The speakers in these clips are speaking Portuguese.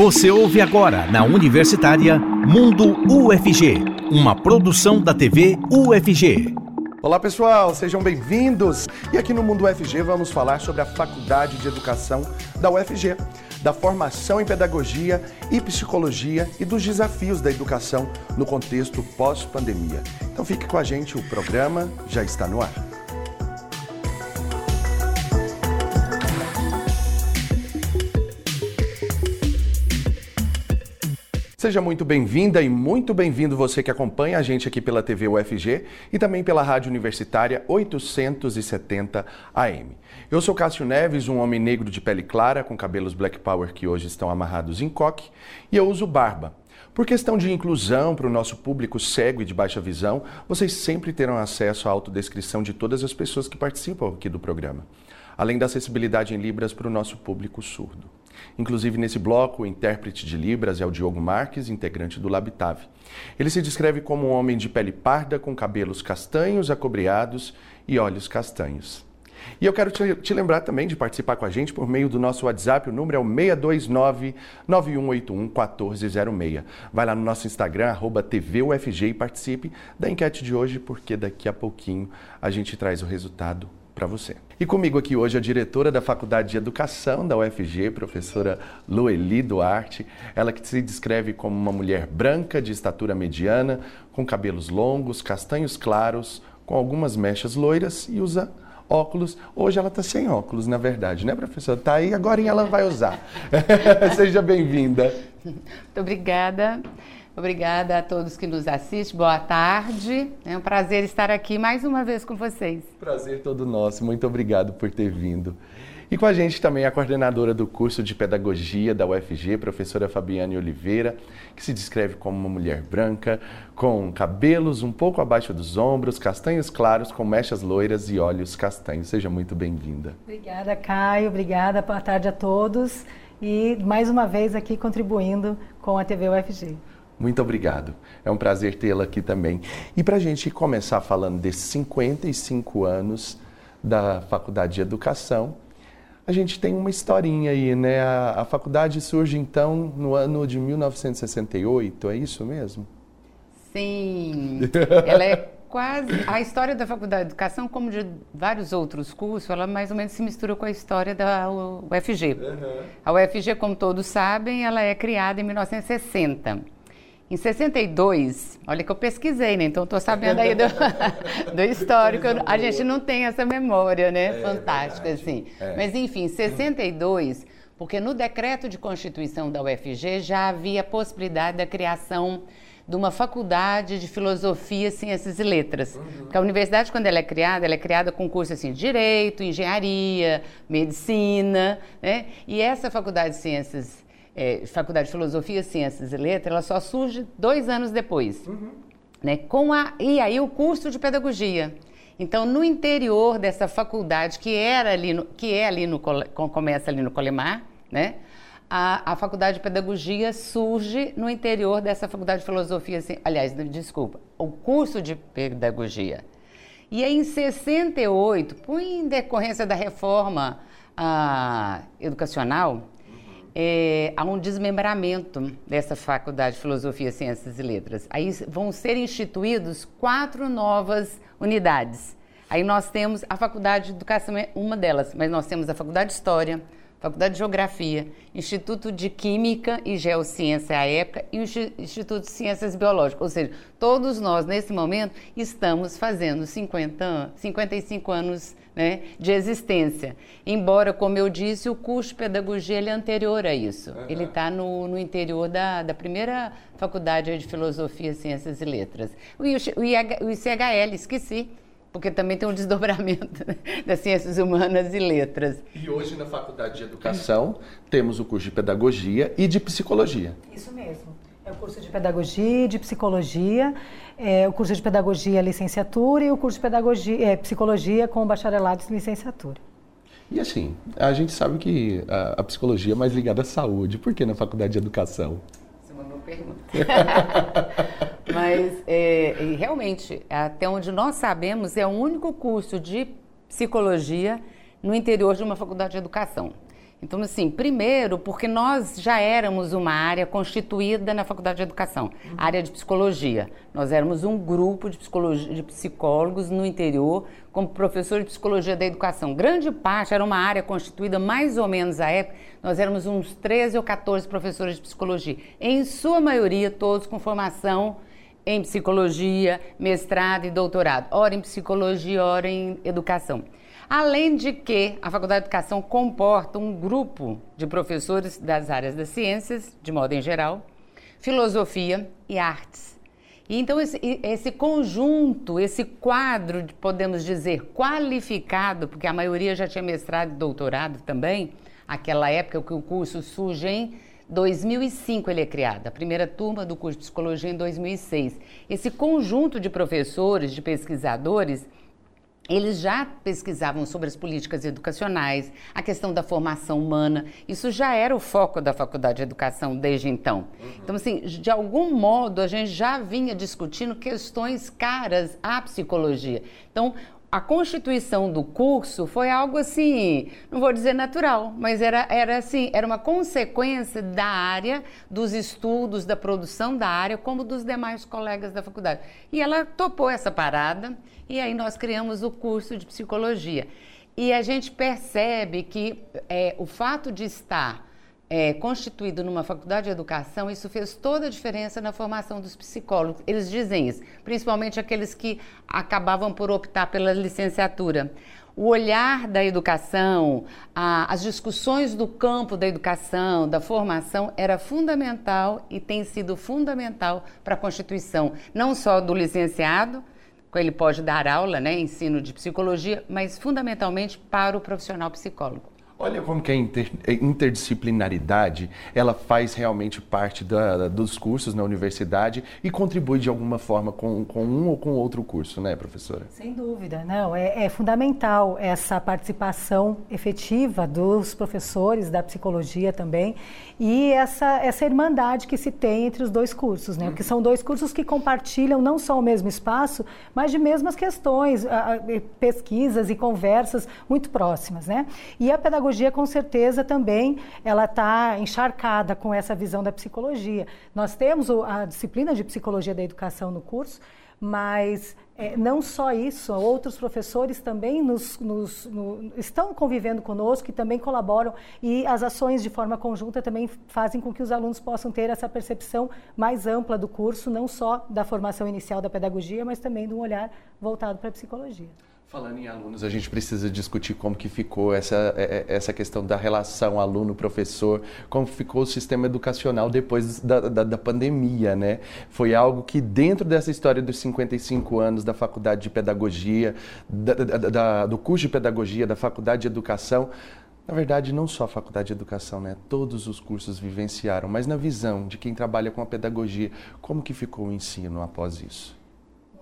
Você ouve agora na Universitária Mundo UFG, uma produção da TV UFG. Olá pessoal, sejam bem-vindos! E aqui no Mundo UFG vamos falar sobre a Faculdade de Educação da UFG, da formação em pedagogia e psicologia e dos desafios da educação no contexto pós-pandemia. Então fique com a gente, o programa já está no ar. Seja muito bem-vinda e muito bem-vindo você que acompanha a gente aqui pela TV UFG e também pela Rádio Universitária 870 AM. Eu sou Cássio Neves, um homem negro de pele clara, com cabelos black power que hoje estão amarrados em coque, e eu uso barba. Por questão de inclusão para o nosso público cego e de baixa visão, vocês sempre terão acesso à autodescrição de todas as pessoas que participam aqui do programa, além da acessibilidade em Libras para o nosso público surdo. Inclusive, nesse bloco, o intérprete de Libras é o Diogo Marques, integrante do Labitave. Ele se descreve como um homem de pele parda, com cabelos castanhos, acobreados e olhos castanhos. E eu quero te, te, lembrar também de participar com a gente por meio do nosso WhatsApp, o número é o 629-9181-1406. Vai lá no nosso Instagram, arroba TVUFG e participe da enquete de hoje, porque daqui a pouquinho a gente traz o resultado para você. E comigo aqui hoje a diretora da Faculdade de Educação da UFG, professora Lueli Duarte, ela que se descreve como uma mulher branca, de estatura mediana, com cabelos longos, castanhos claros, com algumas mechas loiras e usa óculos. Hoje ela está sem óculos, na verdade, né, professora? Está aí, agora ela vai usar. Seja bem-vinda. Muito obrigada. Obrigada a todos que nos assistem. Boa tarde. É um prazer estar aqui mais uma vez com vocês. Prazer todo nosso. Muito obrigado por ter vindo. E com a gente também a coordenadora do curso de Pedagogia da UFG, professora Fabiane Oliveira, que se descreve como uma mulher branca, com cabelos um pouco abaixo dos ombros, castanhos claros, com mechas loiras e olhos castanhos. Seja muito bem-vinda. Obrigada, Caio. Obrigada. Boa tarde a todos. E mais uma vez aqui contribuindo com a TV UFG. Muito obrigado. É um prazer tê-la aqui também. E para a gente começar falando desses 55 anos da Faculdade de Educação, a gente tem uma historinha aí, né? A, a faculdade surge então no ano de 1968, é isso mesmo? Sim. Ela é quase. A história da Faculdade de Educação, como de vários outros cursos, ela mais ou menos se mistura com a história da UFG. Uhum. A UFG, como todos sabem, ela é criada em 1960. Em 62, olha que eu pesquisei, né? Então estou sabendo aí do, do histórico. A gente não tem essa memória, né? É, Fantástica, é assim. É. Mas enfim, 62, porque no decreto de constituição da UFG já havia a possibilidade da criação de uma faculdade de filosofia, ciências e letras. Uhum. Porque a universidade, quando ela é criada, ela é criada com curso assim, de direito, engenharia, medicina, né? E essa faculdade de ciências é, Faculdade de Filosofia, Ciências e Letras, ela só surge dois anos depois. Uhum. Né, com a, e aí o curso de pedagogia. Então, no interior dessa faculdade, que, era ali no, que é ali no, começa ali no Colemar, né? A, a, faculdade de pedagogia surge no interior dessa faculdade de filosofia, assim, aliás, desculpa, o curso de pedagogia. E aí, em 68, por em decorrência da reforma ah, educacional, é, há um desmembramento dessa faculdade de Filosofia, Ciências e Letras. Aí vão ser instituídos quatro novas unidades. Aí nós temos a Faculdade de Educação, é uma delas, mas nós temos a Faculdade de História, Faculdade de Geografia, Instituto de Química e Geociência à época e o Instituto de Ciências Biológicas. Ou seja, todos nós, nesse momento, estamos fazendo 50, 55 anos né, de existência. Embora, como eu disse, o curso de pedagogia ele é anterior a isso. Uhum. Ele está no, no, interior da, da primeira faculdade de Filosofia, Ciências e Letras. O, o, o ICHL, esqueci porque também tem um desdobramento das ciências humanas e letras. E hoje na Faculdade de Educação temos o curso de Pedagogia e de Psicologia. Isso mesmo. É o curso de Pedagogia e de Psicologia, é o curso de Pedagogia licenciatura e o curso de Pedagogia, é, Psicologia com bacharelado e licenciatura. E assim, a gente sabe que a, a psicologia é mais ligada à saúde. Por que na Faculdade de Educação? pergunta. Mas, é, realmente, até onde nós sabemos, é o único curso de psicologia no interior de uma faculdade de educação. Então, assim, primeiro, porque nós já éramos uma área constituída na Faculdade de Educação, uhum. área de psicologia. Nós éramos um grupo de, de psicólogos no interior, como professor de psicologia da educação. Grande parte era uma área constituída mais ou menos à época, nós éramos uns 13 ou 14 professores de psicologia. Em sua maioria, todos com formação em psicologia, mestrado e doutorado. Ora em psicologia, ora em educação. Além de que a Faculdade de Educação comporta um grupo de professores das áreas das ciências, de modo em geral, filosofia e artes. E então esse, esse conjunto, esse quadro, podemos dizer, qualificado, porque a maioria já tinha mestrado e doutorado também, aquela época que o curso surge em 2005 ele é criado, a primeira turma do curso de psicologia em 2006. Esse conjunto de professores, de pesquisadores, eles já pesquisavam sobre as políticas educacionais, a questão da formação humana. Isso já era o foco da Faculdade de Educação desde então. Uhum. Então, assim, de algum modo, a gente já vinha discutindo questões caras à psicologia. Então, a constituição do curso foi algo assim, não vou dizer natural, mas era, era assim, era uma consequência da área, dos estudos, da produção da área, como dos demais colegas da faculdade. E ela topou essa parada e aí nós criamos o curso de psicologia. E a gente percebe que é, o fato de estar é, constituído numa faculdade de educação, isso fez toda a diferença na formação dos psicólogos. Eles dizem isso, principalmente aqueles que acabavam por optar pela licenciatura. O olhar da educação, a, as discussões do campo da educação, da formação, era fundamental e tem sido fundamental para a constituição, não só do licenciado, ele pode dar aula, né, ensino de psicologia, mas fundamentalmente para o profissional psicólogo. Olha como que a inter, interdisciplinaridade, ela faz realmente parte da, dos cursos na universidade e contribui de alguma forma com, com um ou com outro curso, né, professora? Sem dúvida, não. É, é fundamental essa participação efetiva dos professores da psicologia também e essa, essa irmandade que se tem entre os dois cursos, né? Porque são dois cursos que compartilham não só o mesmo espaço, mas de mesmas questões, pesquisas e conversas muito próximas, né? E a pedagogia pedagogia, com certeza, também ela está encharcada com essa visão da psicologia. Nós temos a disciplina de psicologia da educação no curso, mas é, não só isso, outros professores também nos, nos, no, estão convivendo conosco e também colaboram e as ações de forma conjunta também fazem com que os alunos possam ter essa percepção mais ampla do curso, não só da formação inicial da pedagogia, mas também de um olhar voltado para a psicologia. Falando em alunos, a gente precisa discutir como que ficou essa, é, é, essa questão da relação aluno-professor, como ficou o sistema educacional depois da, da, da, pandemia, né? Foi algo que dentro dessa história dos 55 anos da Faculdade de Pedagogia, da, do curso de Pedagogia, da Faculdade de Educação, na verdade, não só a Faculdade de Educação, né? Todos os cursos vivenciaram, mas na visão de quem trabalha com a pedagogia, como que ficou o ensino após isso?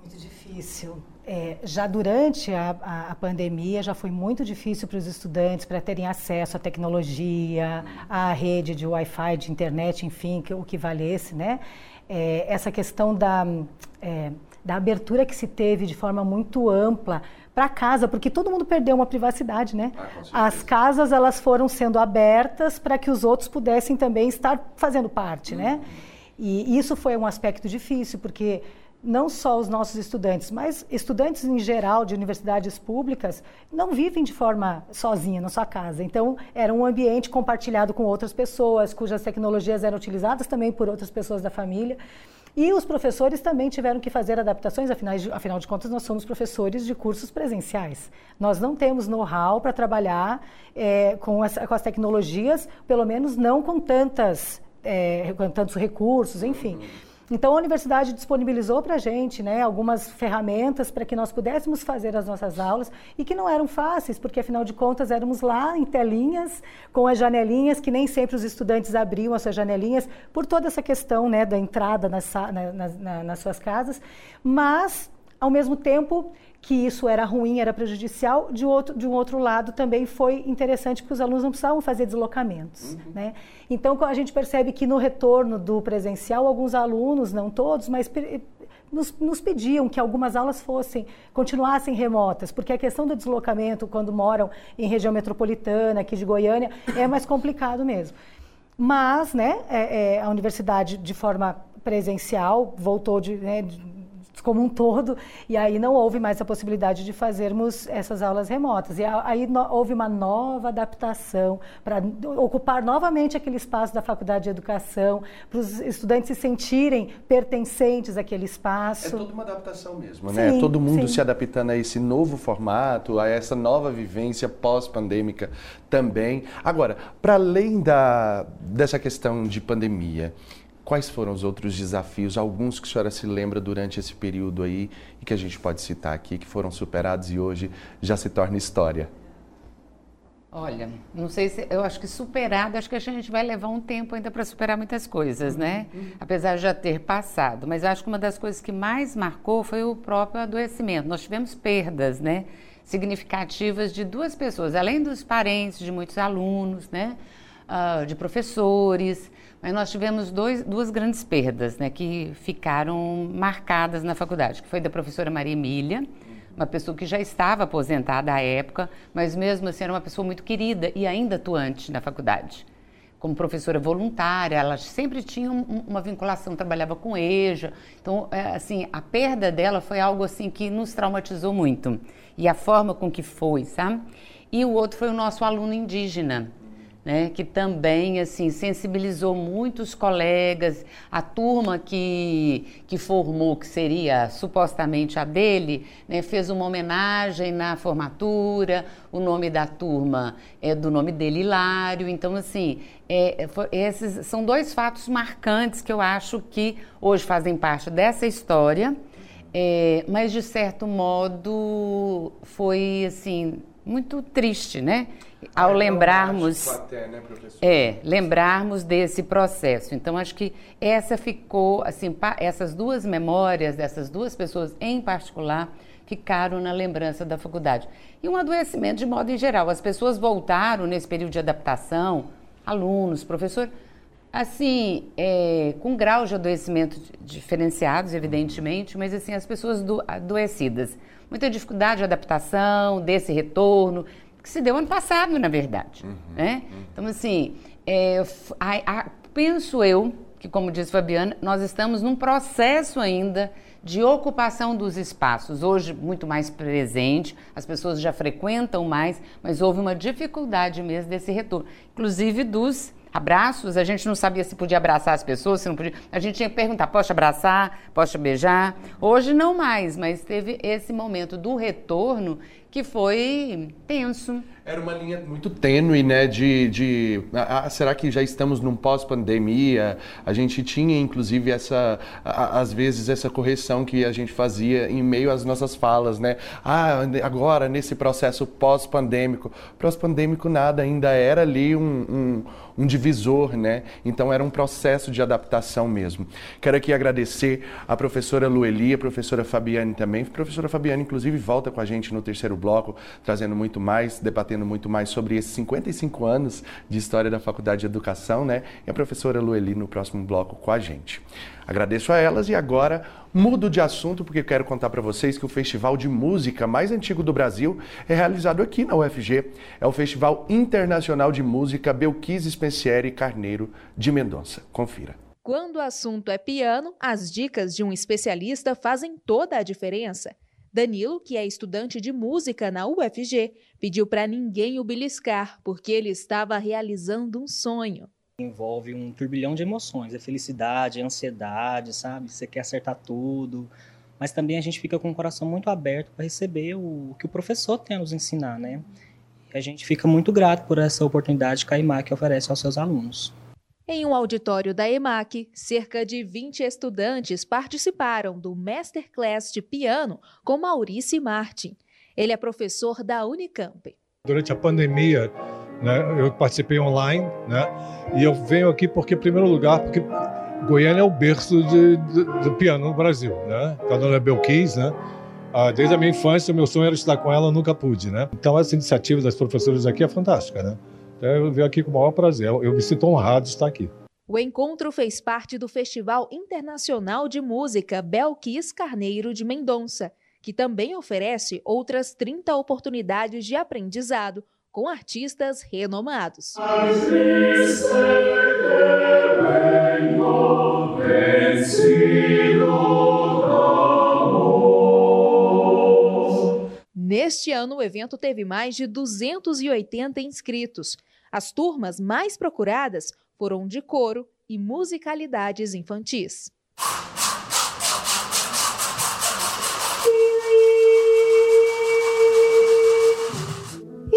Muito difícil é, já durante a, a, a, pandemia já foi muito difícil para os estudantes para terem acesso à tecnologia, à rede de Wi-Fi, de internet, enfim, que, o que valesse, né? É, essa questão da, é, da abertura que se teve de forma muito ampla para casa, porque todo mundo perdeu uma privacidade, né? Ah, As casas elas foram sendo abertas para que os outros pudessem também estar fazendo parte, né? uhum. né? E isso foi um aspecto difícil, porque não só os nossos estudantes, mas estudantes em geral de universidades públicas não vivem de forma sozinha na sua casa. Então, era um ambiente compartilhado com outras pessoas, cujas tecnologias eram utilizadas também por outras pessoas da família. E os professores também tiveram que fazer adaptações, afinal de, afinal de contas, nós somos professores de cursos presenciais. Nós não temos know-how para trabalhar é, com, as, com, as, tecnologias, pelo menos não com, tantas, é, com tantos recursos, enfim. Então, a universidade disponibilizou para a gente né, algumas ferramentas para que nós pudéssemos fazer as nossas aulas e que não eram fáceis, porque afinal de contas éramos lá em telinhas, com as janelinhas, que nem sempre os estudantes abriam as suas janelinhas, por toda essa questão né, da entrada na, na, nas suas casas, mas, ao mesmo tempo, que isso era ruim, era prejudicial, de, outro, de um outro lado também foi interessante porque os alunos não precisavam fazer deslocamentos. Uhum. Né? Então a gente percebe que no retorno do presencial, alguns alunos, não todos, mas nos, nos, pediam que algumas aulas fossem, continuassem remotas, porque a questão do deslocamento, quando moram em região metropolitana, aqui de Goiânia, é mais complicado mesmo. Mas, né, é, é, a universidade, de forma presencial, voltou de, né, de como um todo, e aí não houve mais a possibilidade de fazermos essas aulas remotas. E aí no, houve uma nova adaptação para ocupar novamente aquele espaço da Faculdade de Educação, para os estudantes se sentirem pertencentes àquele espaço. É toda uma adaptação mesmo, né? Sim, Todo mundo sim. se adaptando a esse novo formato, a essa nova vivência pós-pandêmica também. Agora, para além da, dessa questão de pandemia, Quais foram os outros desafios, alguns que a senhora se lembra durante esse período aí e que a gente pode citar aqui, que foram superados e hoje já se torna história? Olha, não sei se eu acho que superado, acho que a gente vai levar um tempo ainda para superar muitas coisas, né? Uhum. Apesar de já ter passado. Mas acho que uma das coisas que mais marcou foi o próprio adoecimento. Nós tivemos perdas, né? Significativas de duas pessoas, além dos parentes de muitos alunos, né? Uh, de professores. Mas nós tivemos dois, duas grandes perdas né, que ficaram marcadas na faculdade, que foi da professora Maria Emília, uma pessoa que já estava aposentada à época, mas mesmo assim era uma pessoa muito querida e ainda atuante na faculdade. Como professora voluntária, ela sempre tinha um, uma vinculação, trabalhava com EJA. Então, é, assim, a perda dela foi algo assim que nos traumatizou muito. E a forma com que foi, sabe? E o outro foi o nosso aluno indígena, né, que também assim sensibilizou muitos colegas, a turma que, que formou, que seria supostamente a dele, né, fez uma homenagem na formatura, o nome da turma é do nome dele, Hilário, então assim, é, foi, esses são dois fatos marcantes que eu acho que hoje fazem parte dessa história, é, mas de certo modo foi assim muito triste, né? Ao é, lembrarmos, até, né, é, lembrarmos desse processo. Então acho que essa ficou, assim, essas duas memórias dessas duas pessoas em particular ficaram na lembrança da faculdade. E um adoecimento de modo em geral. As pessoas voltaram nesse período de adaptação, alunos, professor, assim, é, com graus de adoecimento diferenciados, evidentemente, mas assim, as pessoas do, adoecidas muita dificuldade de adaptação, desse retorno, que se deu ano passado, na verdade. Uhum, né? Uhum. Então, assim, é, a, a, penso eu que, como disse Fabiana, nós estamos num processo ainda de ocupação dos espaços. Hoje, muito mais presente, as pessoas já frequentam mais, mas houve uma dificuldade mesmo desse retorno, inclusive dos abraços, a gente não sabia se podia abraçar as pessoas, se não podia. A gente tinha que perguntar: posso abraçar? Posso beijar? Hoje não mais, mas teve esse momento do retorno que foi tenso. Era uma linha muito tênue, né? De, de ah, será que já estamos num pós-pandemia? A gente tinha, inclusive, essa, às vezes, essa correção que a gente fazia em meio às nossas falas, né? Ah, agora, nesse processo pós-pandêmico. Pós-pandêmico nada, ainda era ali um, um, um divisor, né? Então era um processo de adaptação mesmo. Quero aqui agradecer a professora Lueli, a professora Fabiane também. A professora Fabiane, inclusive, volta com a gente no terceiro bloco, trazendo muito mais, debatendo muito mais sobre esses 55 anos de história da Faculdade de Educação, né? E a professora Lueli no próximo bloco com a gente. Agradeço a elas e agora mudo de assunto porque quero contar para vocês que o festival de música mais antigo do Brasil é realizado aqui na UFG. É o Festival Internacional de Música Belquise Spencieri Carneiro de Mendonça. Confira. Quando o assunto é piano, as dicas de um especialista fazem toda a diferença. Danilo, que é estudante de música na UFG, pediu para ninguém o beliscar, porque ele estava realizando um sonho. Envolve um turbilhão de emoções, é felicidade, é ansiedade, sabe? Você quer acertar tudo, mas também a gente fica com o coração muito aberto para receber o que o professor tem a nos ensinar, né? E a gente fica muito grato por essa oportunidade que a IMAC oferece aos seus alunos. Em um auditório da EMAC, cerca de 20 estudantes participaram do Masterclass de piano com Maurício Martin. Ele é professor da Unicamp. Durante a pandemia, né, eu participei online, né, e eu venho aqui porque, em primeiro lugar, porque Goiânia é o berço de, de, do piano no Brasil, né? A dona Belquis, né? Ah, desde a minha infância, meu sonho era estudar com ela, nunca pude, né? Então, essa iniciativa das professoras aqui é fantástica, né? Então, eu venho aqui com o maior prazer. Eu me sinto honrado de estar aqui. O encontro fez parte do Festival Internacional de Música Belquis Carneiro de Mendonça, que também oferece outras 30 oportunidades de aprendizado com artistas renomados. Neste ano, o evento teve mais de 280 inscritos. As turmas mais procuradas foram de coro e musicalidades infantis.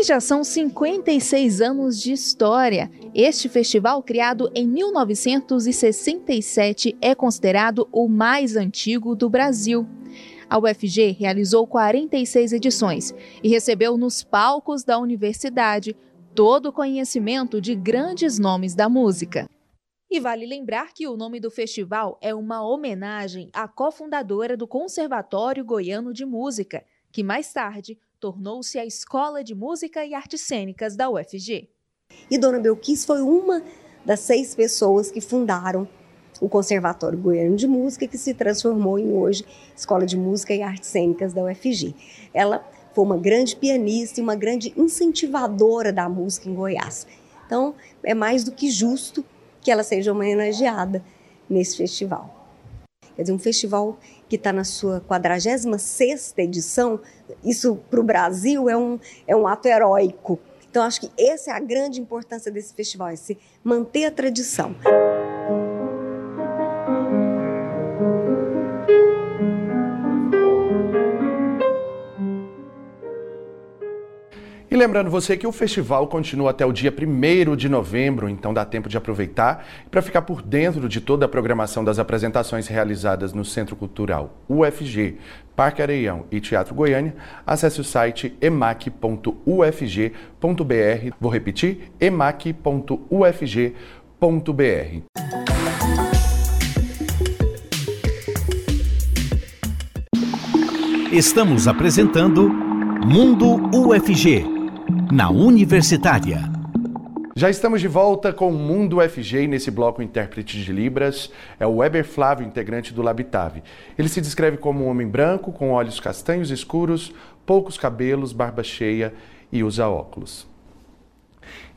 E já são 56 anos de história. Este festival, criado em 1967, é considerado o mais antigo do Brasil. A UFG realizou 46 edições e recebeu nos palcos da universidade todo o conhecimento de grandes nomes da música. E vale lembrar que o nome do festival é uma homenagem à cofundadora do Conservatório Goiano de Música, que mais tarde tornou-se a Escola de Música e Artes Cênicas da UFG. E Dona Belquis foi uma das seis pessoas que fundaram o Conservatório Goiano de Música, que se transformou em hoje Escola de Música e Artes Cênicas da UFG. Ela foi uma grande pianista e uma grande incentivadora da música em Goiás. Então, é mais do que justo que ela seja homenageada nesse festival. Quer dizer, um festival que está na sua 46ª edição, isso para o Brasil é um, é um ato heróico. Então, acho que essa é a grande importância desse festival, é se manter a tradição. Lembrando você que o festival continua até o dia 1 de novembro, então dá tempo de aproveitar. Para ficar por dentro de toda a programação das apresentações realizadas no Centro Cultural UFG, Parque Areião e Teatro Goiânia, acesse o site emac.ufg.br. Vou repetir: emac.ufg.br. Estamos apresentando Mundo UFG na Universitária. Já estamos de volta com o Mundo FG nesse bloco intérprete de Libras. É o Weber Flávio, integrante do Labitave. Ele se descreve como um homem branco, com olhos castanhos escuros, poucos cabelos, barba cheia e usa óculos.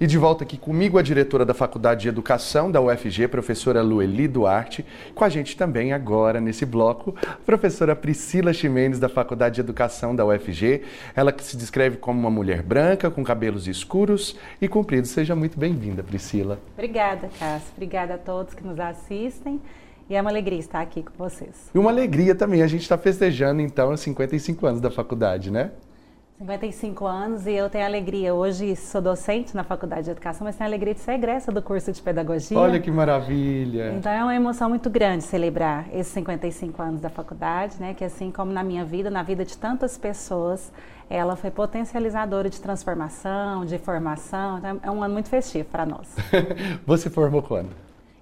E de volta aqui comigo a diretora da Faculdade de Educação da UFG, professora Lueli Duarte. Com a gente também agora nesse bloco, a professora Priscila Ximenes da Faculdade de Educação da UFG. Ela que se descreve como uma mulher branca, com cabelos escuros e compridos. Seja muito bem-vinda, Priscila. Obrigada, Cássio. Obrigada a todos que nos assistem. E é uma alegria estar aqui com vocês. E uma alegria também, a gente está festejando então os 55 anos da faculdade, né? 55 anos e eu tenho alegria, hoje sou docente na Faculdade de Educação, mas tenho a alegria de ser egressa do curso de Pedagogia. Olha que maravilha! Então é uma emoção muito grande celebrar esses 55 anos da faculdade, né? Que assim como na minha vida, na vida de tantas pessoas, ela foi potencializadora de transformação, de formação, então é um ano muito festivo para nós. Você formou quando?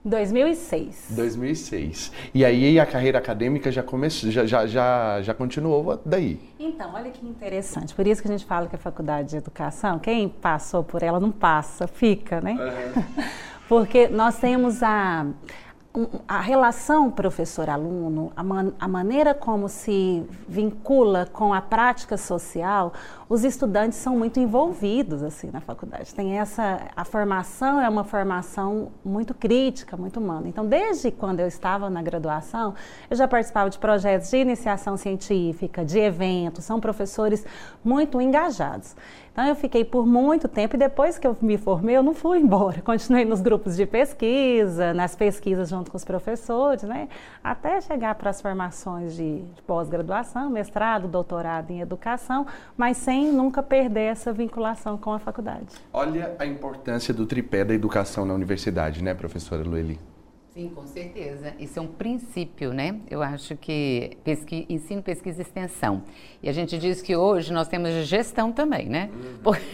2006. 2006. E aí a carreira acadêmica já começou, já, já, já, já continuou daí. Então, olha que interessante. Por isso que a gente fala que a faculdade de educação, quem passou por ela não passa, fica, né? Uhum. Porque nós temos a a relação professor-aluno, a, man, a, maneira como se vincula com a prática social, os estudantes são muito envolvidos assim na faculdade. Tem essa a formação é uma formação muito crítica, muito humana. Então, desde quando eu estava na graduação, eu já participava de projetos de iniciação científica, de eventos. São professores muito engajados. Então eu fiquei por muito tempo e depois que eu me formei, eu não fui embora. Continuei nos grupos de pesquisa, nas pesquisas junto com os professores, né? Até chegar para as formações de, pós-graduação, mestrado, doutorado em educação, mas sem nunca perder essa vinculação com a faculdade. Olha a importância do tripé da educação na universidade, né, professora Lueli? Sim, com certeza. Isso é um princípio, né? Eu acho que pesqui, ensino, pesquisa e extensão. E a gente diz que hoje nós temos gestão também, né? Uhum. Porque,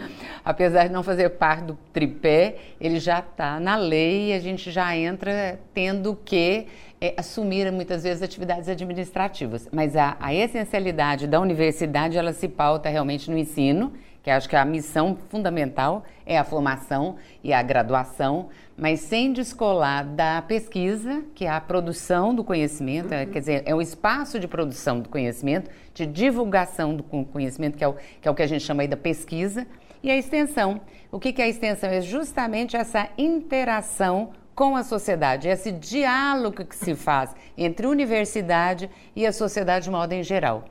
apesar de não fazer parte do tripé, ele já está na lei e a gente já entra tendo que é, assumir muitas vezes atividades administrativas. Mas a, a essencialidade da universidade, ela se pauta realmente no ensino que acho que a missão fundamental é a formação e a graduação, mas sem descolar da pesquisa, que é a produção do conhecimento, é, quer dizer, é o espaço de produção do conhecimento, de divulgação do conhecimento, que é o que, é o que a gente chama aí da pesquisa, e a extensão. O que, que é a extensão? É justamente essa interação com a sociedade, esse diálogo que se faz entre universidade e a sociedade de modo em geral.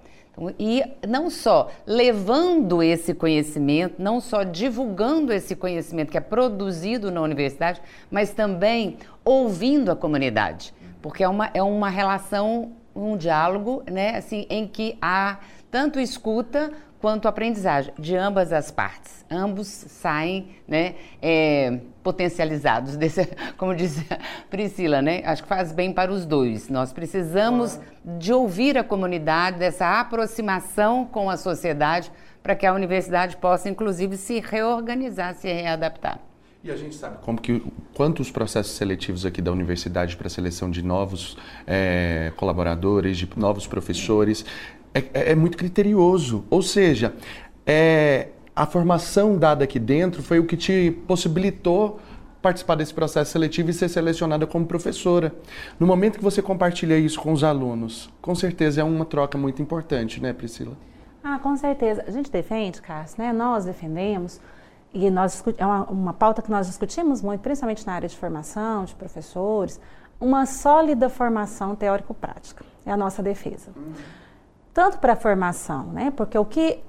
E não só levando esse conhecimento, não só divulgando esse conhecimento que é produzido na universidade, mas também ouvindo a comunidade, porque é uma, é uma relação, um diálogo, né, assim, em que há tanto escuta quanto aprendizagem de ambas as partes. Ambos saem né, é, potencializados, desse, como disse Priscila, né? acho que faz bem para os dois. Nós precisamos de ouvir a comunidade, dessa aproximação com a sociedade, para que a universidade possa, inclusive, se reorganizar, se readaptar. E a gente sabe como que quantos processos seletivos aqui da universidade para seleção de novos é, colaboradores, de novos professores, é, é, é muito criterioso. Ou seja, é, a formação dada aqui dentro foi o que te possibilitou participar desse processo seletivo e ser selecionada como professora. No momento que você compartilha isso com os alunos, com certeza é uma troca muito importante, né, Priscila? Ah, com certeza. A gente defende, Cássio, né? Nós defendemos e nós é uma, uma pauta que nós discutimos muito, principalmente na área de formação, de professores, uma sólida formação teórico-prática. É a nossa defesa. Uhum tanto para a formação, né? Porque o que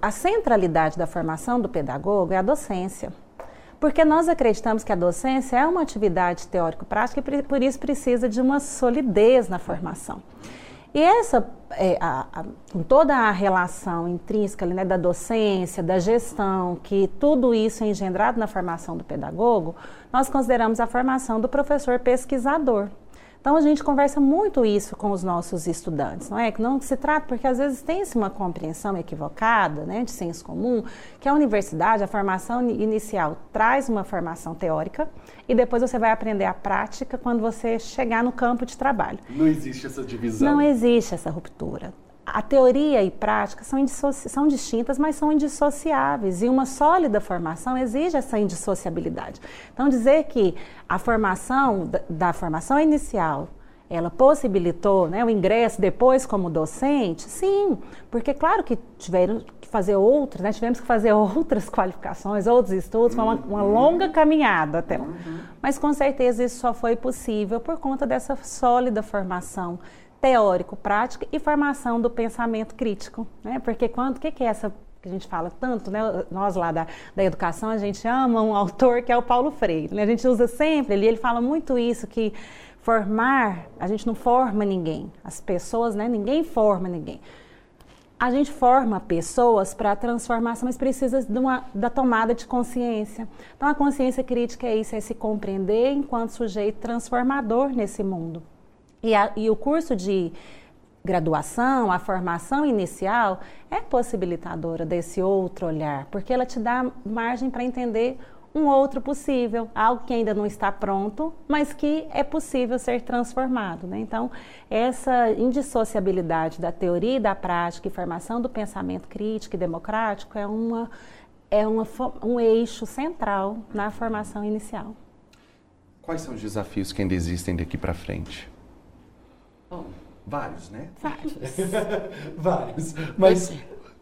a centralidade da formação do pedagogo é a docência. Porque nós acreditamos que a docência é uma atividade teórico-prática e por isso precisa de uma solidez na formação. E essa, é, a, a, com toda a relação intrínseca né, da docência, da gestão, que tudo isso é engendrado na formação do pedagogo, nós consideramos a formação do professor pesquisador. Então a gente conversa muito isso com os nossos estudantes, não é? Que não se trata, porque às vezes tem-se uma compreensão equivocada, né, de senso comum, que a universidade, a formação inicial traz uma formação teórica e depois você vai aprender a prática quando você chegar no campo de trabalho. Não existe essa divisão. Não existe essa ruptura a teoria e prática são, são, distintas, mas são indissociáveis. E uma sólida formação exige essa indissociabilidade. Então, dizer que a formação, da, da formação inicial, ela possibilitou né, o ingresso depois como docente, sim, porque claro que tiveram que fazer outras, né, tivemos que fazer outras qualificações, outros estudos, foi uma, uma longa caminhada até. Uhum. Mas com certeza isso só foi possível por conta dessa sólida formação teórico, prática e formação do pensamento crítico, né? Porque quando, o que, que é essa que a gente fala tanto, né? Nós lá da, da educação, a gente ama um autor que é o Paulo Freire. Né? A gente usa sempre, ele, ele fala muito isso, que formar, a gente não forma ninguém. As pessoas, né? Ninguém forma ninguém. A gente forma pessoas para a transformação, mas precisa de uma, da tomada de consciência. Então, a consciência crítica é isso, é se compreender enquanto sujeito transformador nesse mundo. E, a, e o curso de graduação, a formação inicial é possibilitadora desse outro olhar, porque ela te dá margem para entender um outro possível, algo que ainda não está pronto, mas que é possível ser transformado. Né? Então, essa indissociabilidade da teoria e da prática e formação do pensamento crítico e democrático é, uma, é uma, um eixo central na formação inicial. Quais são os desafios que ainda existem daqui para frente? Bom, vários, né? Vários. vários. Mas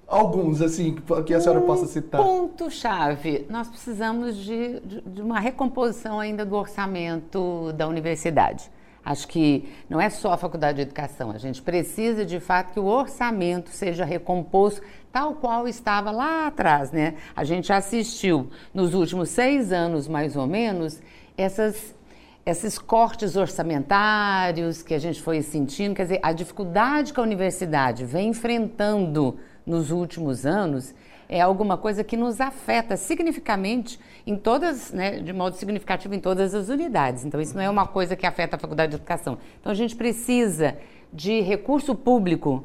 alguns, assim, que a senhora um possa citar. Ponto-chave: nós precisamos de, de uma recomposição ainda do orçamento da universidade. Acho que não é só a faculdade de educação, a gente precisa de fato que o orçamento seja recomposto tal qual estava lá atrás, né? A gente assistiu nos últimos seis anos, mais ou menos, essas esses cortes orçamentários que a gente foi sentindo, quer dizer, a dificuldade que a universidade vem enfrentando nos últimos anos é alguma coisa que nos afeta significativamente em todas, né, de modo significativo em todas as unidades. Então, isso não é uma coisa que afeta a faculdade de educação. Então, a gente precisa de recurso público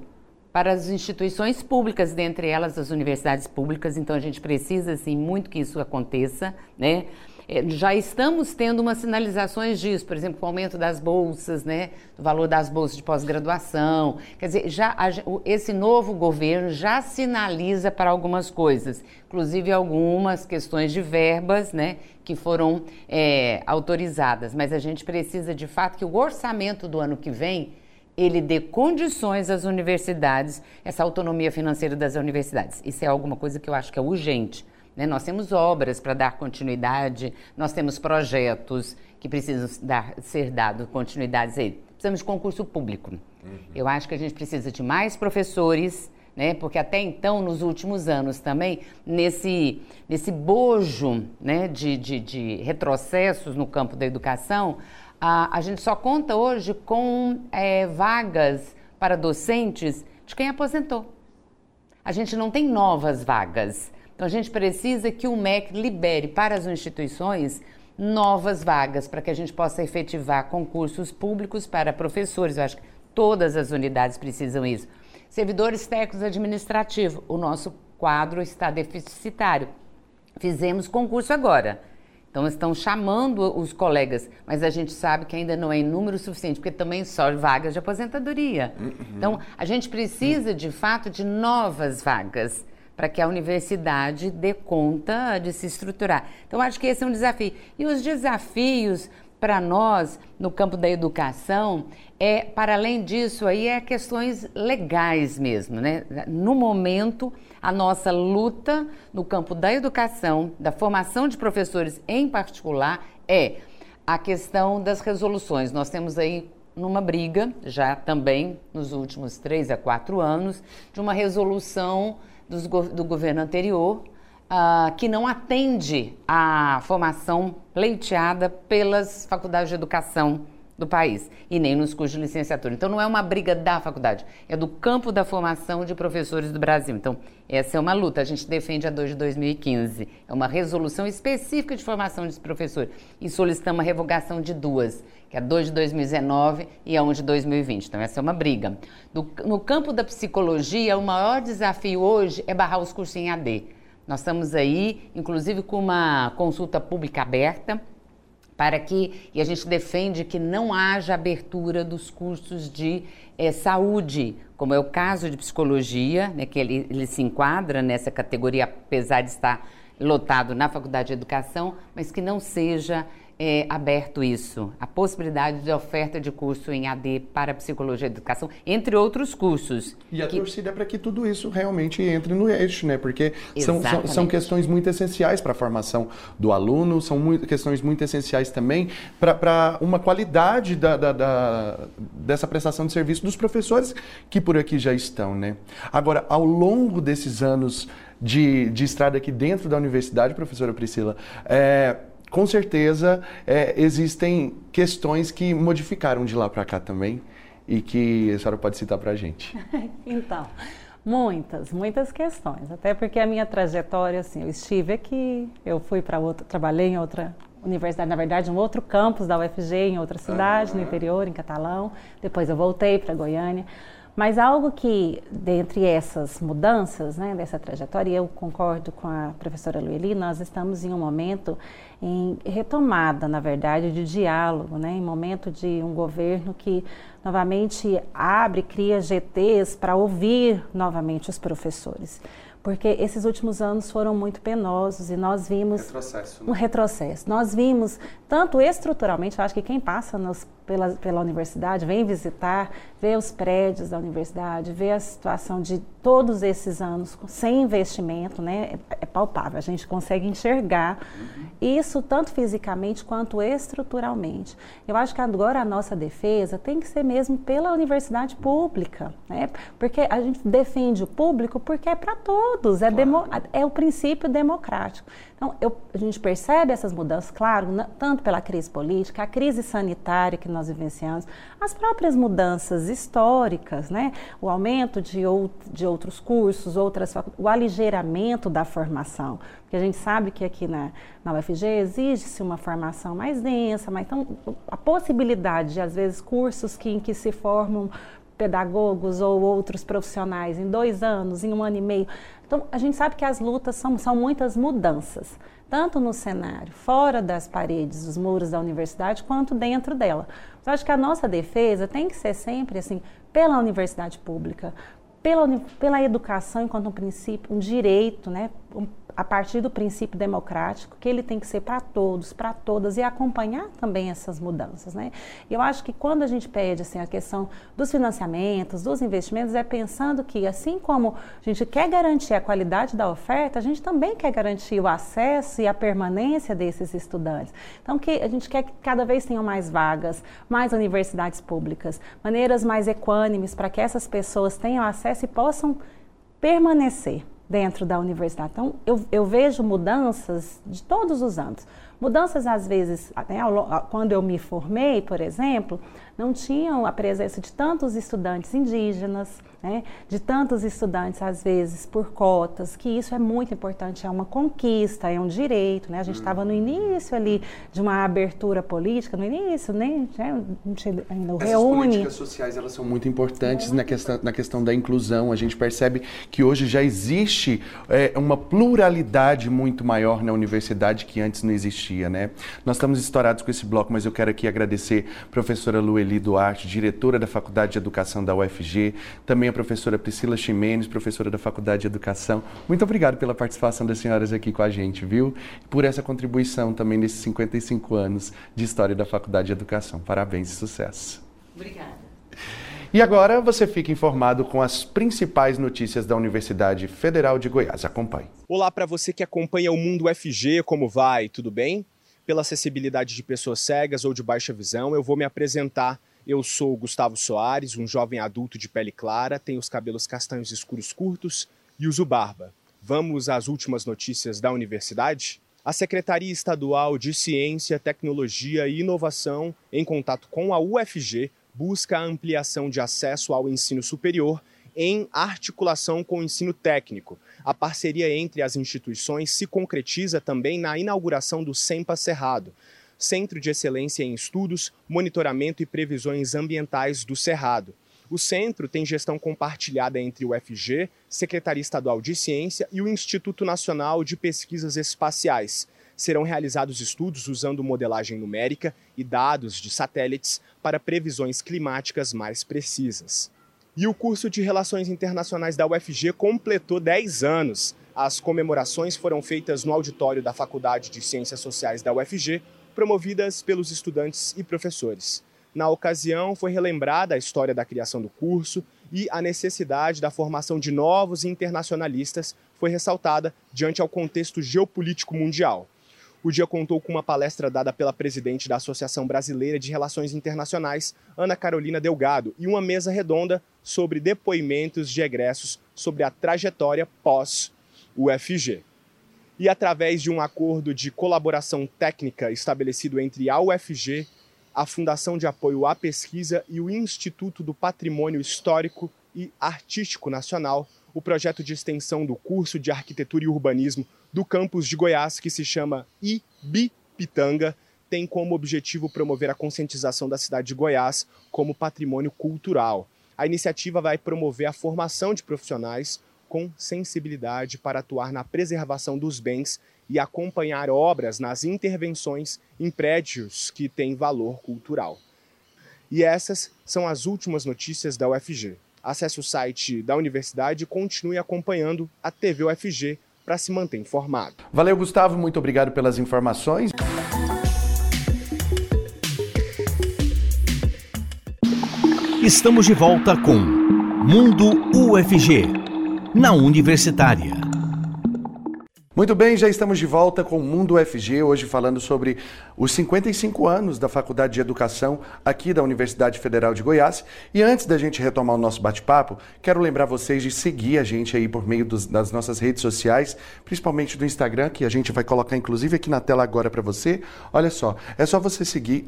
para as instituições públicas, dentre elas as universidades públicas. Então, a gente precisa, assim, muito que isso aconteça, né? É, já estamos tendo umas sinalizações disso, por exemplo, com o aumento das bolsas, né, do valor das bolsas de pós-graduação. Quer dizer, já esse novo governo já sinaliza para algumas coisas, inclusive algumas questões de verbas, né, que foram é, autorizadas. Mas a gente precisa, de fato, que o orçamento do ano que vem ele dê condições às universidades, essa autonomia financeira das universidades. Isso é alguma coisa que eu acho que é urgente. Né? Nós temos obras para dar continuidade, nós temos projetos que precisam dar, ser dados continuidades aí. Precisamos de concurso público. Uhum. Eu acho que a gente precisa de mais professores, né? Porque até então, nos últimos anos também, nesse, nesse bojo né, de, de, de retrocessos no campo da educação, a, a gente só conta hoje com é, vagas para docentes de quem aposentou. A gente não tem novas vagas. Então a gente precisa que o MEC libere para as instituições novas vagas para que a gente possa efetivar concursos públicos para professores. Eu acho que todas as unidades precisam isso. Servidores técnicos administrativos, o nosso quadro está deficitário. Fizemos concurso agora. Então, estão chamando os colegas, mas a gente sabe que ainda não é em número suficiente, porque também só vagas de aposentadoria. Uhum. Então, a gente precisa, de fato, de novas vagas para que a universidade dê conta de se estruturar. Então, acho que esse é um desafio. E os desafios para nós no campo da educação é, para além disso, aí é questões legais mesmo, né? No momento, a nossa luta no campo da educação, da formação de professores em particular, é a questão das resoluções. Nós temos aí numa briga, já também nos últimos três a quatro anos, de uma resolução dos, do governo anterior, uh, que não atende à formação pleiteada pelas faculdades de educação do país e nem nos cursos de licenciatura. Então não é uma briga da faculdade, é do campo da formação de professores do Brasil. Então essa é uma luta, a gente defende a 2 de 2015. É uma resolução específica de formação de professores e solicitamos a revogação de duas, que é a 2 de 2019 e a 1 de 2020. Então essa é uma briga. No, no campo da psicologia, o maior desafio hoje é barrar os cursos em AD. Nós estamos aí, inclusive, com uma consulta pública aberta para que, e a gente defende que não haja abertura dos cursos de é, saúde, como é o caso de psicologia, né, que ele, ele se enquadra nessa categoria, apesar de estar lotado na Faculdade de Educação, mas que não seja é, aberto isso, a possibilidade de oferta de curso em AD para psicologia e educação, entre outros cursos. E a que... torcida é para que tudo isso realmente entre no eixo, né? Porque são, são, são, questões muito essenciais para a formação do aluno, são muito, questões muito essenciais também para uma qualidade da, da, da, dessa prestação de serviço dos professores que por aqui já estão, né? Agora, ao longo desses anos de, de estrada aqui dentro da universidade, professora Priscila, é, com certeza é, existem questões que modificaram de lá para cá também e que a senhora pode citar para a gente. então, muitas, muitas questões. Até porque a minha trajetória, assim, eu estive aqui, eu fui para outra, trabalhei em outra universidade, na verdade, um outro campus da UFG, em outra cidade, no interior, em Catalão. Depois eu voltei para Goiânia. Mas algo que, dentre essas mudanças, né, dessa trajetória, eu concordo com a professora Lueli, nós estamos em um momento em retomada, na verdade, de diálogo, né, em momento de um governo que novamente abre, cria GTs para ouvir novamente os professores porque esses últimos anos foram muito penosos e nós vimos retrocesso, né? um retrocesso. Nós vimos tanto estruturalmente, eu acho que quem passa nos, pela, pela universidade vem visitar, vê os prédios da universidade, vê a situação de todos esses anos sem investimento, né? É, é palpável, a gente consegue enxergar uhum. isso tanto fisicamente quanto estruturalmente. Eu acho que agora a nossa defesa tem que ser mesmo pela universidade pública, né? Porque a gente defende o público porque é para todos todos, é, demo, é o princípio democrático. Então, eu, a gente percebe essas mudanças, claro, tanto pela crise política, a crise sanitária que nós vivenciamos, as próprias mudanças históricas, né? o aumento de, ou, de outros cursos, outras, o aligeiramento da formação. Porque a gente sabe que aqui na, na UFG exige-se uma formação mais densa, mas então a possibilidade de, às vezes, cursos que, em que se formam pedagogos ou outros profissionais em dois anos, em um ano e meio. Então, a gente sabe que as lutas são, são muitas mudanças. tanto no cenário, fora das paredes, dos muros da universidade, quanto dentro dela. Eu acho que a nossa defesa tem que ser sempre assim, pela universidade pública, pela, pela educação enquanto um princípio, um direito, né, um, a partir do princípio democrático, que ele tem que ser para todos, para todas, e acompanhar também essas mudanças. Né? Eu acho que quando a gente pede assim, a questão dos financiamentos, dos investimentos, é pensando que, assim como a gente quer garantir a qualidade da oferta, a gente também quer garantir o acesso e a permanência desses estudantes. Então, que a gente quer que cada vez tenham mais vagas, mais universidades públicas, maneiras mais equânimes para que essas pessoas tenham acesso e possam permanecer dentro da universidade. Então, eu, eu vejo mudanças de todos os âmbitos. Mudanças, às vezes, né, quando eu me formei, por exemplo, não tinham a presença de tantos estudantes indígenas, né, de tantos estudantes, às vezes, por cotas, que isso é muito importante, é uma conquista, é um direito. Né? A gente estava no início ali de uma abertura política, no início, nem né, ainda Essas reúne. políticas sociais elas são muito importantes muito. Na, questão, na questão da inclusão. A gente percebe que hoje já existe é, uma pluralidade muito maior na universidade que antes não existia. Né? Nós estamos estourados com esse bloco, mas eu quero aqui agradecer a professora Lueli Duarte, diretora da Faculdade de Educação da UFG, também a professora Priscila Ximenes, professora da Faculdade de Educação. Muito obrigado pela participação das senhoras aqui com a gente, viu? Por essa contribuição também nesses 55 anos de história da Faculdade de Educação. Parabéns e sucesso. Obrigada. E agora você fica informado com as principais notícias da Universidade Federal de Goiás. Acompanhe. Olá para você que acompanha o Mundo FG, como vai? Tudo bem? Pela acessibilidade de pessoas cegas ou de baixa visão, eu vou me apresentar eu sou Gustavo Soares, um jovem adulto de pele clara, tenho os cabelos castanhos escuros curtos e uso barba. Vamos às últimas notícias da universidade? A Secretaria Estadual de Ciência, Tecnologia e Inovação, em contato com a UFG, busca a ampliação de acesso ao ensino superior em articulação com o ensino técnico. A parceria entre as instituições se concretiza também na inauguração do SEMPA Cerrado, Centro de Excelência em Estudos, Monitoramento e Previsões Ambientais do Cerrado. O centro tem gestão compartilhada entre o FG, Secretaria Estadual de Ciência e o Instituto Nacional de Pesquisas Espaciais. Serão realizados estudos usando modelagem numérica e dados de satélites para previsões climáticas mais precisas. E o curso de Relações Internacionais da UFG completou 10 anos. As comemorações foram feitas no auditório da Faculdade de Ciências Sociais da UFG, promovidas pelos estudantes e professores. Na ocasião, foi relembrada a história da criação do curso e a necessidade da formação de novos internacionalistas foi ressaltada diante ao contexto geopolítico mundial. O dia contou com uma palestra dada pela presidente da Associação Brasileira de Relações Internacionais, Ana Carolina Delgado, e uma mesa redonda sobre depoimentos de egressos sobre a trajetória pós-UFG e através de um acordo de colaboração técnica estabelecido entre a UFG, a Fundação de Apoio à Pesquisa e o Instituto do Patrimônio Histórico e Artístico Nacional, o projeto de extensão do curso de Arquitetura e Urbanismo do campus de Goiás, que se chama IBIPitanga, tem como objetivo promover a conscientização da cidade de Goiás como patrimônio cultural. A iniciativa vai promover a formação de profissionais com sensibilidade para atuar na preservação dos bens e acompanhar obras nas intervenções em prédios que têm valor cultural. E essas são as últimas notícias da UFG. Acesse o site da universidade e continue acompanhando a TV UFG para se manter informado. Valeu, Gustavo. Muito obrigado pelas informações. Estamos de volta com Mundo UFG na Universitária. Muito bem, já estamos de volta com o Mundo UFG, hoje falando sobre os 55 anos da Faculdade de Educação aqui da Universidade Federal de Goiás. E antes da gente retomar o nosso bate-papo, quero lembrar vocês de seguir a gente aí por meio dos, das nossas redes sociais, principalmente do Instagram, que a gente vai colocar inclusive aqui na tela agora para você. Olha só, é só você seguir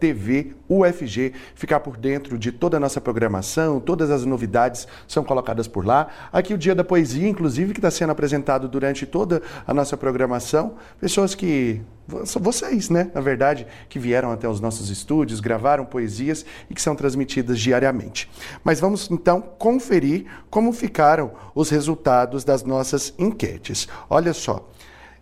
TVUFG, ficar por dentro de toda a nossa programação, todas as novidades são colocadas por lá. Aqui o Dia da Poesia, inclusive, que está sendo apresentado durante toda toda a nossa programação, pessoas que vocês, né, na verdade, que vieram até os nossos estúdios, gravaram poesias e que são transmitidas diariamente. Mas vamos então conferir como ficaram os resultados das nossas enquetes. Olha só,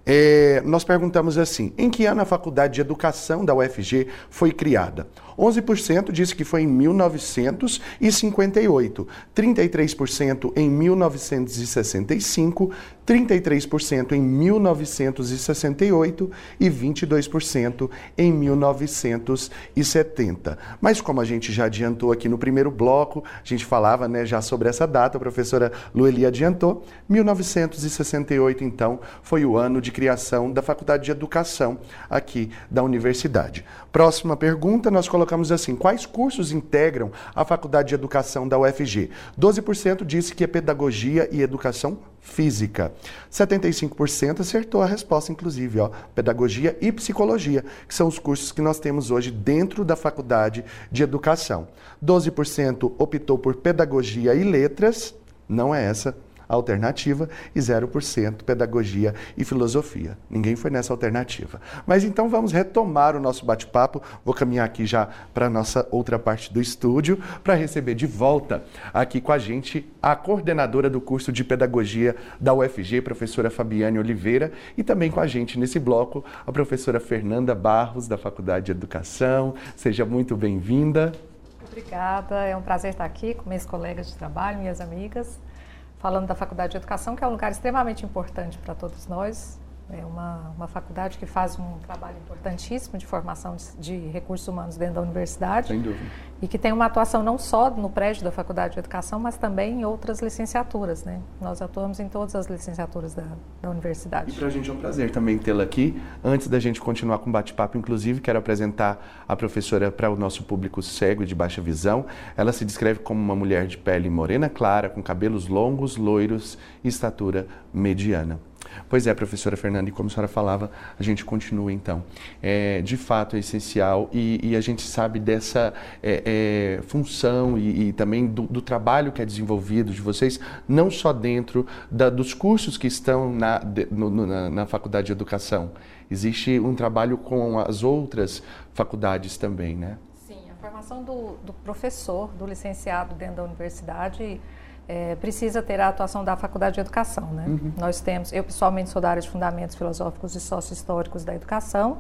É, nós perguntamos assim: em que ano a Faculdade de Educação da UFG foi criada? 11% disse que foi em 1958, 33% em 1965, 33% em 1968 e 22% em 1970. Mas como a gente já adiantou aqui no primeiro bloco, a gente falava né, já sobre essa data, a professora Lueli adiantou, 1968 então foi o ano de criação da Faculdade de Educação aqui da universidade. Próxima pergunta, nós colocamos assim: quais cursos integram a Faculdade de Educação da UFG? 12% disse que é Pedagogia e Educação Física. 75% acertou a resposta, inclusive, ó, Pedagogia e Psicologia, que são os cursos que nós temos hoje dentro da Faculdade de Educação. 12% optou por Pedagogia e Letras, não é essa alternativa e 0% pedagogia e filosofia. Ninguém foi nessa alternativa. Mas então vamos retomar o nosso bate-papo. Vou caminhar aqui já para a nossa outra parte do estúdio para receber de volta aqui com a gente a coordenadora do curso de pedagogia da UFG, professora Fabiane Oliveira, e também com a gente nesse bloco a professora Fernanda Barros da Faculdade de Educação. Seja muito bem-vinda. Obrigada, é um prazer estar aqui com meus colegas de trabalho, minhas amigas falando da Faculdade de Educação, que é um lugar extremamente importante para todos nós. É uma, uma faculdade que faz um trabalho importantíssimo de formação de, de, recursos humanos dentro da universidade. Sem dúvida. E que tem uma atuação não só no prédio da Faculdade de Educação, mas também em outras licenciaturas. Né? Nós atuamos em todas as licenciaturas da, da universidade. E para a gente é um prazer também tê-la aqui. Antes da gente continuar com o bate-papo, inclusive, quero apresentar a professora para o nosso público cego e de baixa visão. Ela se descreve como uma mulher de pele morena clara, com cabelos longos, loiros e estatura mediana. Pois é, professora Fernanda, e como a senhora falava, a gente continua então. É, de fato é essencial e, e a gente sabe dessa é, é, função e, e também do, do, trabalho que é desenvolvido de vocês, não só dentro da, dos cursos que estão na, de, no, na, na faculdade de educação. Existe um trabalho com as outras faculdades também, né? Sim, a formação do, do professor, do licenciado dentro da universidade é, precisa ter a atuação da Faculdade de Educação. Né? Uhum. Nós temos, eu pessoalmente sou da área de Fundamentos Filosóficos e Sócio-Históricos da Educação.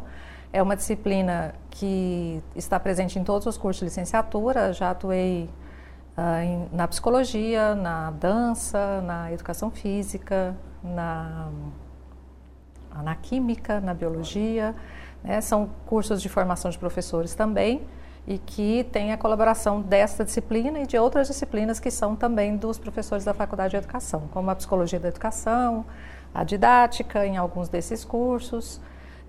É uma disciplina que está presente em todos os cursos de licenciatura. Já atuei uh, em, na psicologia, na dança, na educação física, na, na química, na biologia. Né? São cursos de formação de professores também e que tem a colaboração desta disciplina e de outras disciplinas que são também dos professores da Faculdade de Educação, como a Psicologia da Educação, a Didática em alguns desses cursos,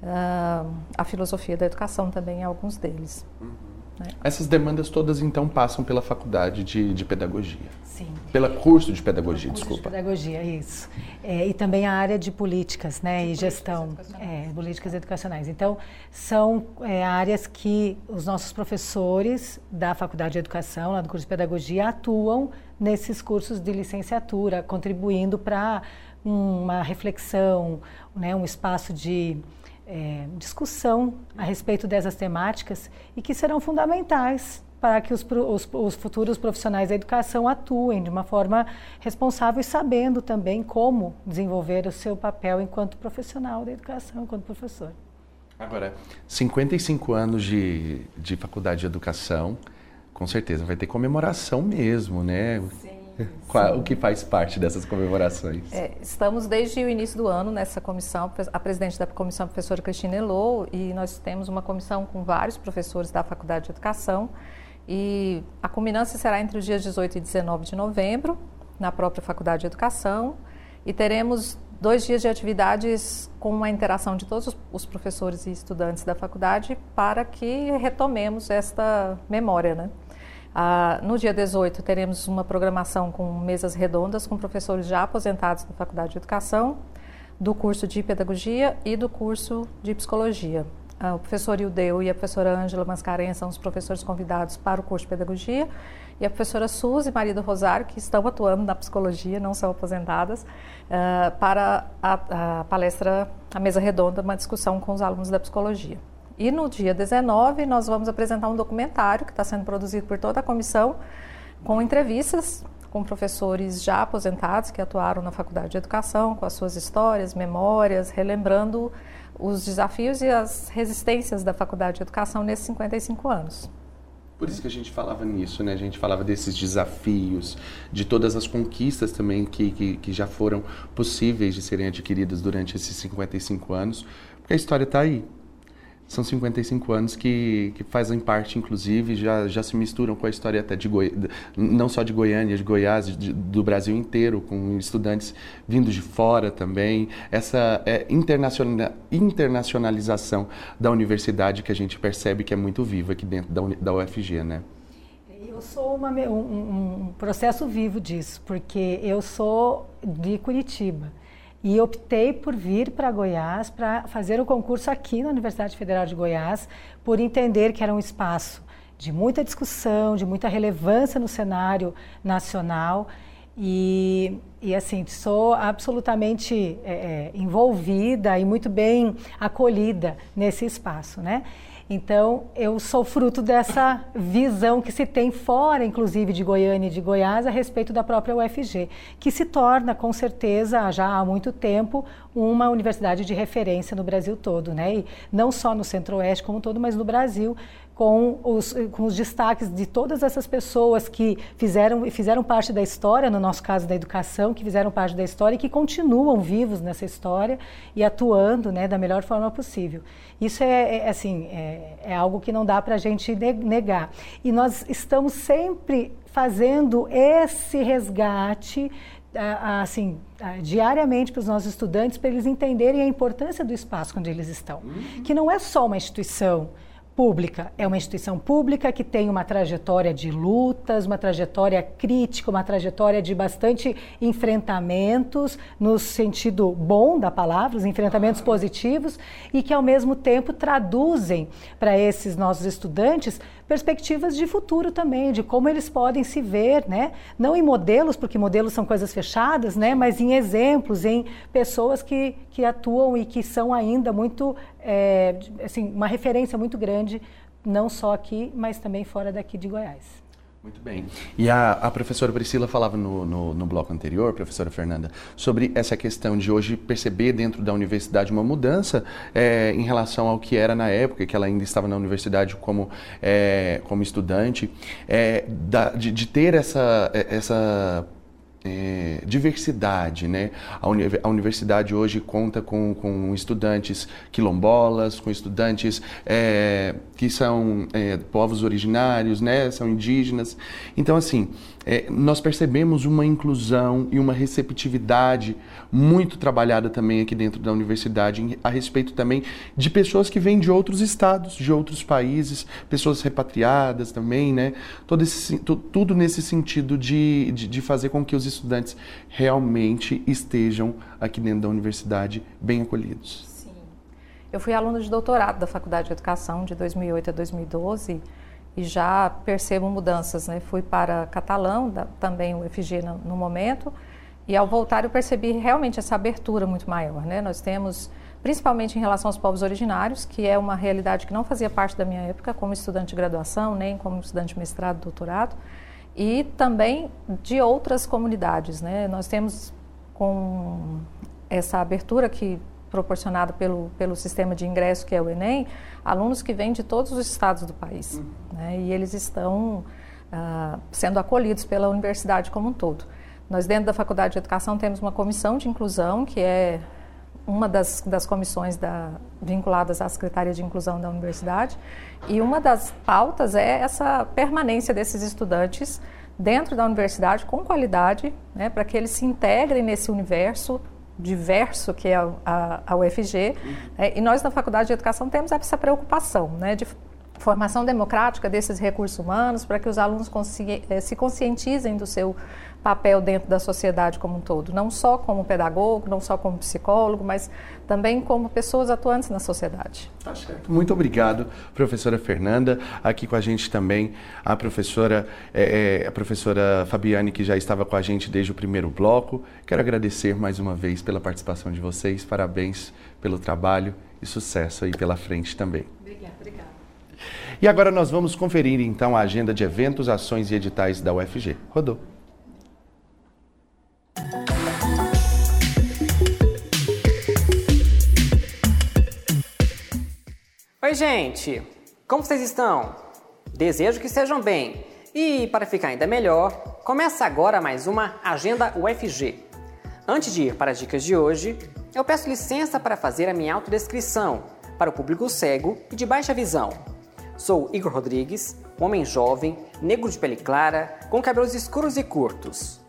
uh, a Filosofia da Educação também em alguns deles. Uhum. Né? Essas demandas todas então passam pela Faculdade de, de Pedagogia. Sim. Pela curso de pedagogia, curso desculpa. De pedagogia, isso. É, e também a área de políticas, né, de e gestão, políticas é, políticas educacionais. Então, são é, áreas que os nossos professores da Faculdade de Educação, lá do curso de pedagogia, atuam nesses cursos de licenciatura, contribuindo para uma reflexão, né, um espaço de é, discussão a respeito dessas temáticas e que serão fundamentais para que os, os, os, futuros profissionais da educação atuem de uma forma responsável e sabendo também como desenvolver o seu papel enquanto profissional da educação, enquanto professor. Agora, 55 anos de, de faculdade de educação, com certeza vai ter comemoração mesmo, né? Sim. Qual, o que faz parte dessas comemorações? É, estamos desde o início do ano nessa comissão, a presidente da comissão a professora Cristina Elô, e nós temos uma comissão com vários professores da Faculdade de Educação, e a culminância será entre os dias 18 e 19 de novembro, na própria Faculdade de Educação, e teremos dois dias de atividades com uma interação de todos os professores e estudantes da faculdade para que retomemos esta memória, né? Ah, no dia 18, teremos uma programação com mesas redondas com professores já aposentados da Faculdade de Educação, do curso de Pedagogia e do curso de Psicologia. Ah, o professor Ildeu e a professora Ângela Mascarenhas são os professores convidados para o curso de Pedagogia, e a professora Suzy e Maria do Rosário, que estão atuando na Psicologia, não são aposentadas, ah, para a, a palestra, a mesa redonda, uma discussão com os alunos da Psicologia. E no dia 19, nós vamos apresentar um documentário que está sendo produzido por toda a comissão, com entrevistas com professores já aposentados que atuaram na Faculdade de Educação, com as suas histórias, memórias, relembrando os desafios e as resistências da Faculdade de Educação nesses 55 anos. Por isso que a gente falava nisso, né? A gente falava desses desafios, de todas as conquistas também que, que, que já foram possíveis de serem adquiridas durante esses 55 anos, porque a história está aí. São 55 anos que, que fazem parte, inclusive, já, já se misturam com a história até de Goi... não só de Goiânia, de Goiás, de, do Brasil inteiro, com estudantes vindos de fora também. Essa é, internacional, internacionalização da universidade que a gente percebe que é muito viva aqui dentro da, da UFG, né? Eu sou uma, um, um processo vivo disso, porque eu sou de Curitiba e optei por vir para Goiás para fazer o concurso aqui na Universidade Federal de Goiás, por entender que era um espaço de muita discussão, de muita relevância no cenário nacional. E, e assim, sou absolutamente é, envolvida e muito bem acolhida nesse espaço, né? Então, eu sou fruto dessa visão que se tem fora, inclusive, de Goiânia e de Goiás, a respeito da própria UFG, que se torna, com certeza, já há muito tempo, uma universidade de referência no Brasil todo, né? E não só no Centro-Oeste como todo, mas no Brasil, com os, com os destaques de todas essas pessoas que fizeram, fizeram parte da história, no nosso caso da educação, que fizeram parte da história e que continuam vivos nessa história e atuando né, da melhor forma possível. Isso é, é assim, é, é, algo que não dá para a gente negar. E nós estamos sempre fazendo esse resgate assim, diariamente para os nossos estudantes, para eles entenderem a importância do espaço onde eles estão. Uhum. Que não é só uma instituição pública. É uma instituição pública que tem uma trajetória de lutas, uma trajetória crítica, uma trajetória de bastante enfrentamentos, no sentido bom da palavra, os enfrentamentos positivos, e que ao mesmo tempo traduzem para esses nossos estudantes perspectivas de futuro também, de como eles podem se ver, né? Não em modelos, porque modelos são coisas fechadas, né? Mas em exemplos, em pessoas que, que atuam e que são ainda muito, é, assim, uma referência muito grande, não só aqui, mas também fora daqui de Goiás. Muito bem. E a, a professora Priscila falava no, no, no, bloco anterior, professora Fernanda, sobre essa questão de hoje perceber dentro da universidade uma mudança é, em relação ao que era na época, que ela ainda estava na universidade como, é, como estudante, é, da, de, de, ter essa, essa é, diversidade, né? A, uni a, universidade hoje conta com, com estudantes quilombolas, com estudantes é, que são é, povos originários, né? São indígenas. Então, assim, é, nós percebemos uma inclusão e uma receptividade muito trabalhada também aqui dentro da universidade a respeito também de pessoas que vêm de outros estados, de outros países, pessoas repatriadas também, né? Todo esse, tudo nesse sentido de, de, de fazer com que os estudantes realmente estejam aqui dentro da universidade bem acolhidos. Sim. Eu fui aluna de doutorado da Faculdade de Educação de 2008 a 2012 e já percebo mudanças. Né? Fui para Catalão, da, também o FG no, no, momento, e ao voltar eu percebi realmente essa abertura muito maior. Né? Nós temos, principalmente em relação aos povos originários, que é uma realidade que não fazia parte da minha época como estudante de graduação, nem como estudante de mestrado, doutorado, e também de outras comunidades. Né? Nós temos com essa abertura que proporcionada pelo, pelo sistema de ingresso que é o Enem, alunos que vêm de todos os estados do país. Uhum. Né? E eles estão uh, sendo acolhidos pela universidade como um todo. Nós, dentro da Faculdade de Educação, temos uma comissão de inclusão, que é uma das, das comissões da, vinculadas à Secretaria de Inclusão da Universidade, e uma das pautas é essa permanência desses estudantes dentro da universidade com qualidade, né, para que eles se integrem nesse universo diverso que é a, a, a UFG. Uhum. Né, e nós, na Faculdade de Educação, temos essa preocupação né, de formação democrática desses recursos humanos para que os alunos eh, se conscientizem do seu papel dentro da sociedade como um todo, não só como pedagogo, não só como psicólogo, mas também como pessoas atuantes na sociedade. Tá certo. Muito obrigado, professora Fernanda. Aqui com a gente também a professora, é, é, a professora Fabiane, que já estava com a gente desde o primeiro bloco. Quero agradecer mais uma vez pela participação de vocês. Parabéns pelo trabalho e sucesso aí pela frente também. Obrigada, obrigada. E agora nós vamos conferir então a agenda de eventos, ações e editais da UFG. Rodou. Oi, gente! Como vocês estão? Desejo que sejam bem. E para ficar ainda melhor, começa agora mais uma Agenda UFG. Antes de ir para as dicas de hoje, eu peço licença para fazer a minha autodescrição para o público cego e de baixa visão. Sou Igor Rodrigues, homem jovem, negro de pele clara, com cabelos escuros e curtos.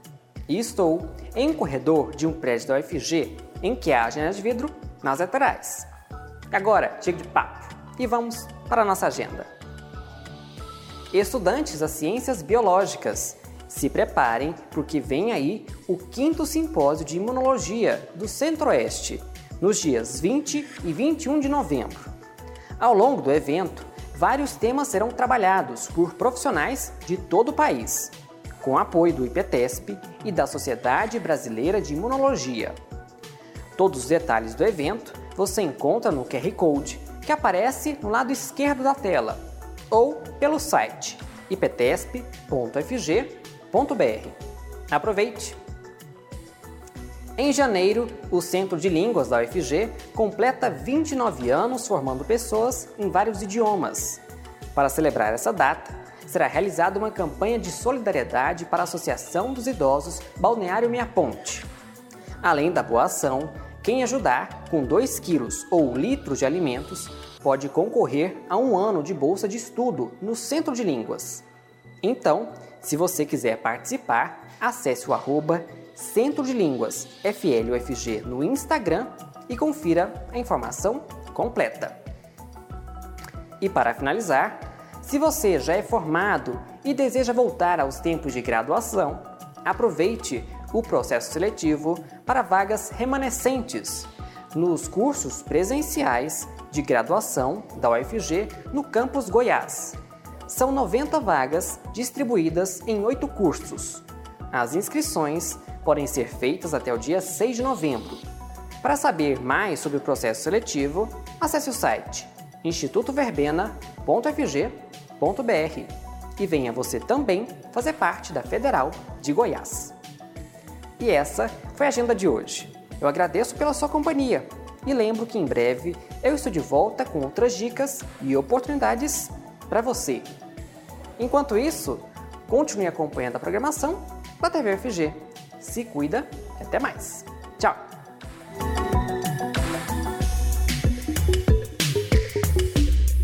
E estou em um corredor de um prédio da UFG em que há janelas de vidro nas laterais. Agora, chega de papo e vamos para a nossa agenda. Estudantes das ciências biológicas, se preparem porque vem aí o quinto simpósio de imunologia do Centro-Oeste, nos dias 20 e 21 de novembro. Ao longo do evento, vários temas serão trabalhados por profissionais de todo o país, com apoio do IPTESP e da Sociedade Brasileira de Imunologia. Todos os detalhes do evento você encontra no QR Code que aparece no lado esquerdo da tela ou pelo site iptesp.fg.br. Aproveite! Em janeiro, o Centro de Línguas da UFG completa 29 anos formando pessoas em vários idiomas. Para celebrar essa data, será realizada uma campanha de solidariedade para a Associação dos Idosos Balneário Minha Ponte. Além da boa ação, quem ajudar com 2 quilos ou litros de alimentos pode concorrer a um ano de bolsa de estudo no Centro de Línguas. Então, se você quiser participar, acesse o arroba Centro de Línguas FLUFG no Instagram e confira a informação completa. E para finalizar, se você já é formado e deseja voltar aos tempos de graduação, aproveite o processo seletivo para vagas remanescentes nos cursos presenciais de graduação da UFG no campus Goiás. São 90 vagas distribuídas em oito cursos. As inscrições podem ser feitas até o dia 6 de novembro. Para saber mais sobre o processo seletivo, acesse o site institutoverbena.fg.br e venha você também fazer parte da Federal de Goiás. E essa foi a agenda de hoje. Eu agradeço pela sua companhia e lembro que em breve eu estou de volta com outras dicas e oportunidades para você. Enquanto isso, continue acompanhando a programação da TV UFG. Se cuida e até mais. Tchau!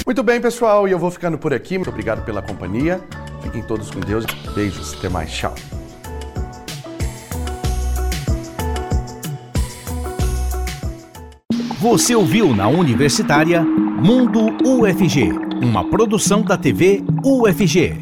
Muito bem, pessoal, e eu vou ficando por aqui. Muito obrigado pela companhia. Fiquem todos com Deus. Beijos, até mais. Tchau. Você ouviu na Universitária Mundo UFG, uma produção da TV UFG.